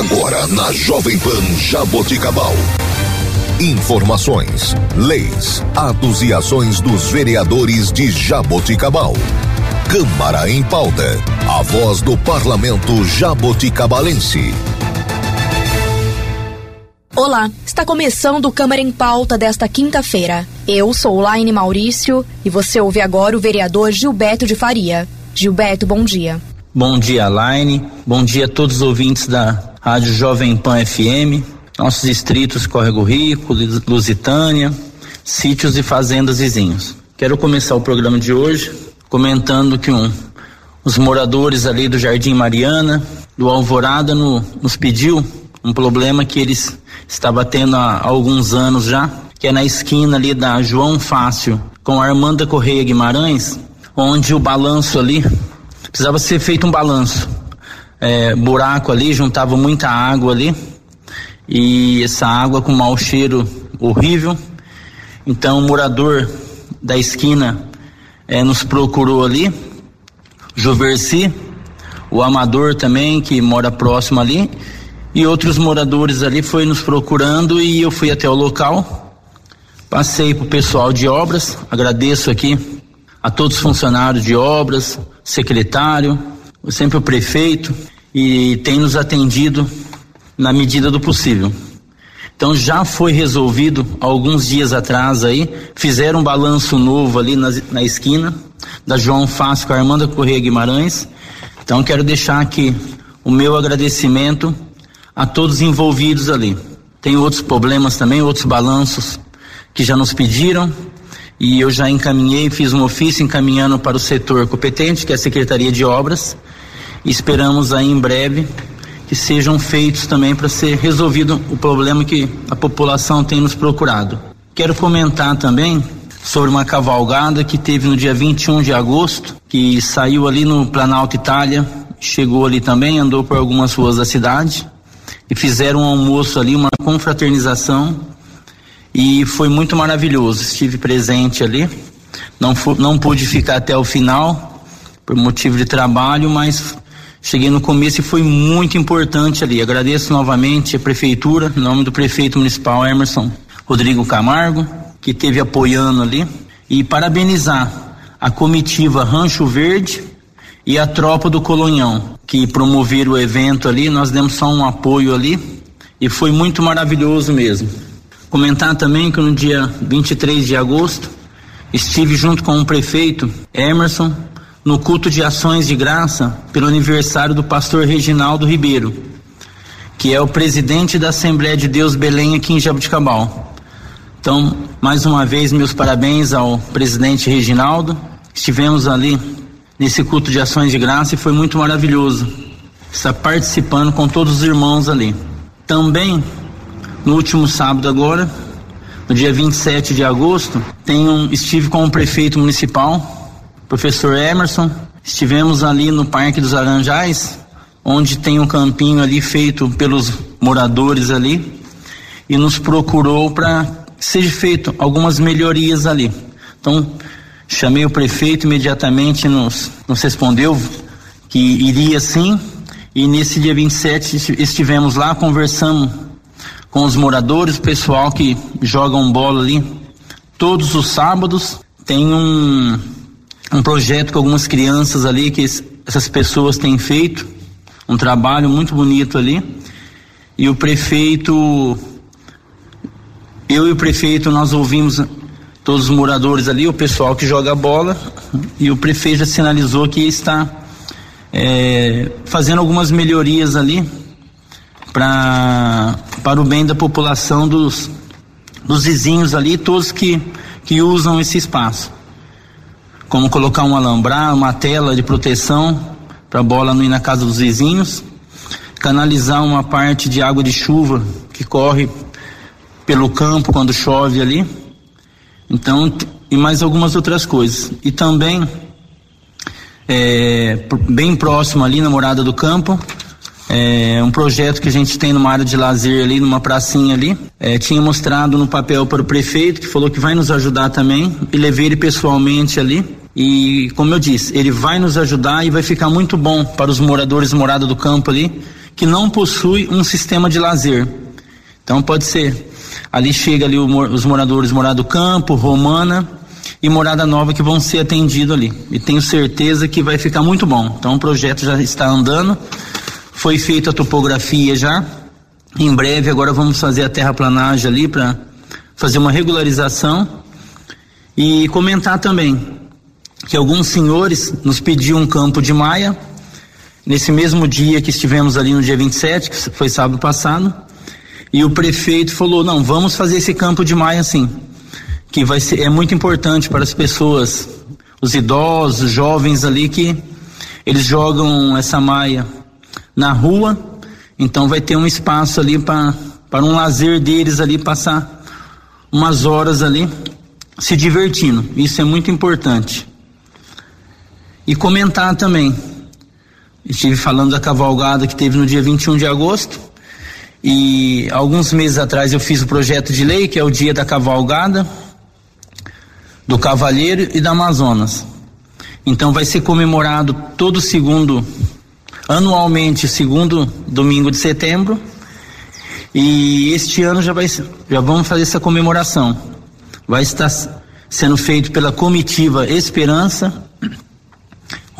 Agora na Jovem Pan Jaboticabal. Informações, leis, atos e ações dos vereadores de Jaboticabal. Câmara em pauta. A voz do parlamento jaboticabalense. Olá, está começando o Câmara em Pauta desta quinta-feira. Eu sou Laine Maurício e você ouve agora o vereador Gilberto de Faria. Gilberto, bom dia. Bom dia, Laine. Bom dia a todos os ouvintes da Rádio Jovem Pan FM, nossos distritos Córrego Rico, Lusitânia, sítios e fazendas vizinhos. Quero começar o programa de hoje comentando que um, os moradores ali do Jardim Mariana, do Alvorada, no, nos pediu um problema que eles estavam tendo há, há alguns anos já, que é na esquina ali da João Fácil com a Armanda Correia Guimarães, onde o balanço ali precisava ser feito um balanço. É, buraco ali, juntava muita água ali. E essa água com mau cheiro horrível. Então o morador da esquina é, nos procurou ali, Juversi, o Amador também, que mora próximo ali, e outros moradores ali foi nos procurando e eu fui até o local, passei para o pessoal de obras, agradeço aqui a todos os funcionários de obras, secretário, sempre o prefeito, e tem nos atendido na medida do possível. Então já foi resolvido alguns dias atrás aí, fizeram um balanço novo ali na, na esquina da João Fácil com a Armanda Correia Guimarães. Então quero deixar aqui o meu agradecimento a todos envolvidos ali. Tem outros problemas também, outros balanços que já nos pediram e eu já encaminhei, fiz um ofício encaminhando para o setor competente, que é a Secretaria de Obras. Esperamos aí em breve que sejam feitos também para ser resolvido o problema que a população tem nos procurado. Quero comentar também sobre uma cavalgada que teve no dia 21 de agosto, que saiu ali no Planalto Itália, chegou ali também, andou por algumas ruas da cidade e fizeram um almoço ali, uma confraternização e foi muito maravilhoso. Estive presente ali, não, não pude ficar até o final por motivo de trabalho, mas Cheguei no começo e foi muito importante ali. Agradeço novamente a prefeitura, em nome do prefeito municipal Emerson Rodrigo Camargo, que esteve apoiando ali, e parabenizar a comitiva Rancho Verde e a tropa do Colonhão, que promoveram o evento ali. Nós demos só um apoio ali e foi muito maravilhoso mesmo. Comentar também que no dia 23 de agosto estive junto com o prefeito Emerson no culto de ações de graça pelo aniversário do pastor Reginaldo Ribeiro, que é o presidente da Assembleia de Deus Belém aqui em Jabuticabal. Então, mais uma vez, meus parabéns ao presidente Reginaldo. Estivemos ali nesse culto de ações de graça e foi muito maravilhoso estar participando com todos os irmãos ali. Também, no último sábado agora, no dia 27 de agosto, tenho, estive com o prefeito municipal, professor Emerson. Estivemos ali no Parque dos Aranjais, onde tem um campinho ali feito pelos moradores ali, e nos procurou para seja feito algumas melhorias ali. Então, chamei o prefeito imediatamente nos, nos respondeu que iria sim, e nesse dia 27 estivemos lá, conversamos com os moradores, o pessoal que jogam bola ali todos os sábados. Tem um um projeto com algumas crianças ali que essas pessoas têm feito, um trabalho muito bonito ali. E o prefeito, eu e o prefeito, nós ouvimos todos os moradores ali, o pessoal que joga bola, e o prefeito já sinalizou que está é, fazendo algumas melhorias ali pra, para o bem da população dos, dos vizinhos ali, todos que, que usam esse espaço como colocar um alambrado, uma tela de proteção para a bola não ir na casa dos vizinhos, canalizar uma parte de água de chuva que corre pelo campo quando chove ali. Então, e mais algumas outras coisas. E também, é, bem próximo ali na Morada do Campo, é, um projeto que a gente tem numa área de lazer ali, numa pracinha ali. É, tinha mostrado no papel para o prefeito, que falou que vai nos ajudar também, e levei ele pessoalmente ali. E como eu disse, ele vai nos ajudar e vai ficar muito bom para os moradores morada do campo ali, que não possui um sistema de lazer. Então pode ser, ali chega ali os moradores Morada do Campo, Romana e Morada Nova que vão ser atendidos ali. E tenho certeza que vai ficar muito bom. Então o projeto já está andando, foi feita a topografia já. Em breve agora vamos fazer a terraplanagem ali para fazer uma regularização e comentar também que alguns senhores nos pediam um campo de maia nesse mesmo dia que estivemos ali no dia 27, que foi sábado passado, e o prefeito falou: "Não, vamos fazer esse campo de maia assim, que vai ser é muito importante para as pessoas, os idosos, os jovens ali que eles jogam essa maia na rua, então vai ter um espaço ali para para um lazer deles ali passar umas horas ali se divertindo. Isso é muito importante. E comentar também. Estive falando da cavalgada que teve no dia 21 de agosto. E alguns meses atrás eu fiz o projeto de lei, que é o dia da cavalgada, do Cavalheiro e da Amazonas. Então vai ser comemorado todo segundo, anualmente, segundo domingo de setembro. E este ano já, vai, já vamos fazer essa comemoração. Vai estar sendo feito pela comitiva Esperança,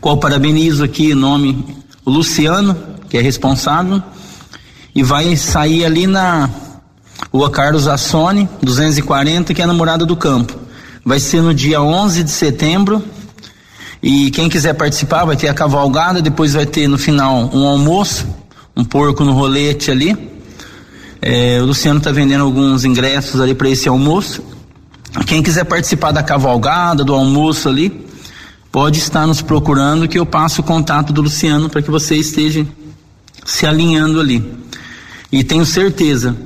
qual parabenizo aqui em nome o Luciano, que é responsável, e vai sair ali na Rua Carlos Assone, 240, que é a namorada do campo. Vai ser no dia 11 de setembro. E quem quiser participar vai ter a cavalgada, depois vai ter no final um almoço, um porco no rolete ali. É, o Luciano está vendendo alguns ingressos ali para esse almoço. Quem quiser participar da cavalgada, do almoço ali, pode estar nos procurando que eu passo o contato do Luciano para que você esteja se alinhando ali. E tenho certeza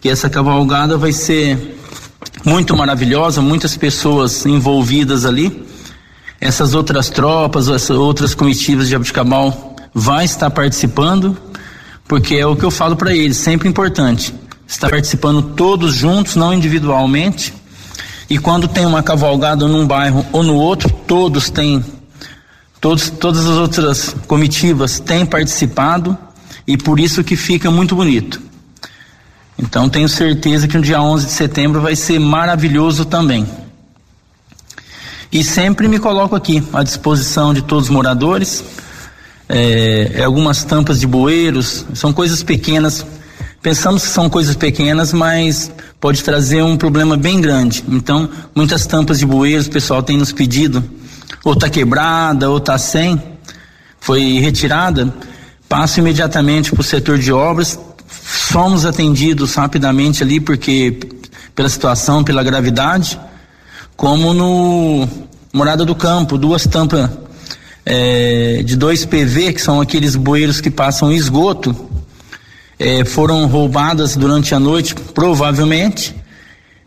que essa cavalgada vai ser muito maravilhosa, muitas pessoas envolvidas ali. Essas outras tropas, essas outras comitivas de Abuticabal vai estar participando, porque é o que eu falo para eles, sempre importante, estar participando todos juntos, não individualmente. E quando tem uma cavalgada num bairro ou no outro, todos têm, todos, todas as outras comitivas têm participado e por isso que fica muito bonito. Então tenho certeza que no dia 11 de setembro vai ser maravilhoso também. E sempre me coloco aqui à disposição de todos os moradores. É, é, algumas tampas de bueiros, são coisas pequenas. Pensamos que são coisas pequenas, mas pode trazer um problema bem grande. Então, muitas tampas de bueiros, o pessoal tem nos pedido, ou está quebrada, ou está sem, foi retirada. Passo imediatamente para o setor de obras, somos atendidos rapidamente ali, porque pela situação, pela gravidade, como no Morada do Campo, duas tampas é, de dois PV, que são aqueles bueiros que passam esgoto, é, foram roubadas durante a noite, provavelmente,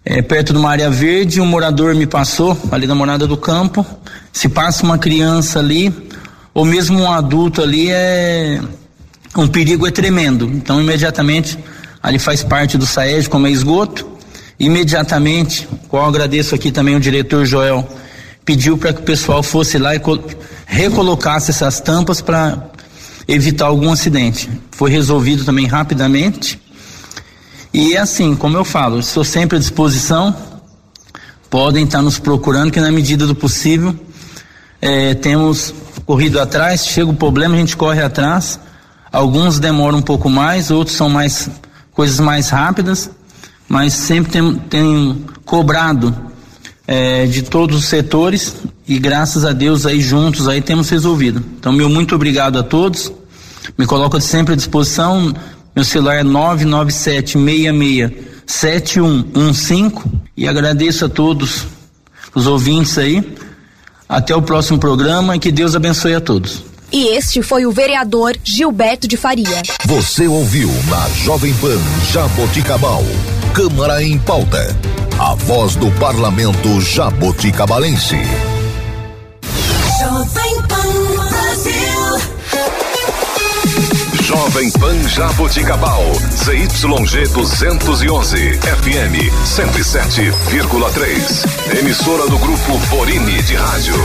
é, perto de uma área verde. Um morador me passou, ali na Morada do Campo. Se passa uma criança ali, ou mesmo um adulto ali, é um perigo é tremendo. Então, imediatamente, ali faz parte do SAED, como é esgoto. Imediatamente, qual agradeço aqui também o diretor Joel, pediu para que o pessoal fosse lá e recolocasse essas tampas para evitar algum acidente. Foi resolvido também rapidamente. E é assim, como eu falo, estou sempre à disposição. Podem estar nos procurando, que na medida do possível é, temos corrido atrás. Chega o problema, a gente corre atrás Alguns demoram um pouco mais, outros são mais coisas mais rápidas, mas sempre tem, tem cobrado é, de todos os setores e graças a Deus aí juntos aí temos resolvido. Então meu muito obrigado a todos. Me coloco sempre à disposição. Meu celular é 997667115 e agradeço a todos os ouvintes aí. Até o próximo programa e que Deus abençoe a todos. E este foi o vereador Gilberto de Faria. Você ouviu na Jovem Pan Jaboticabal. Câmara em pauta. A voz do parlamento jaboticabalense. Jovem Pan Jaboticabal. ZYG 211. FM 107,3. Emissora do grupo Borini de Rádio.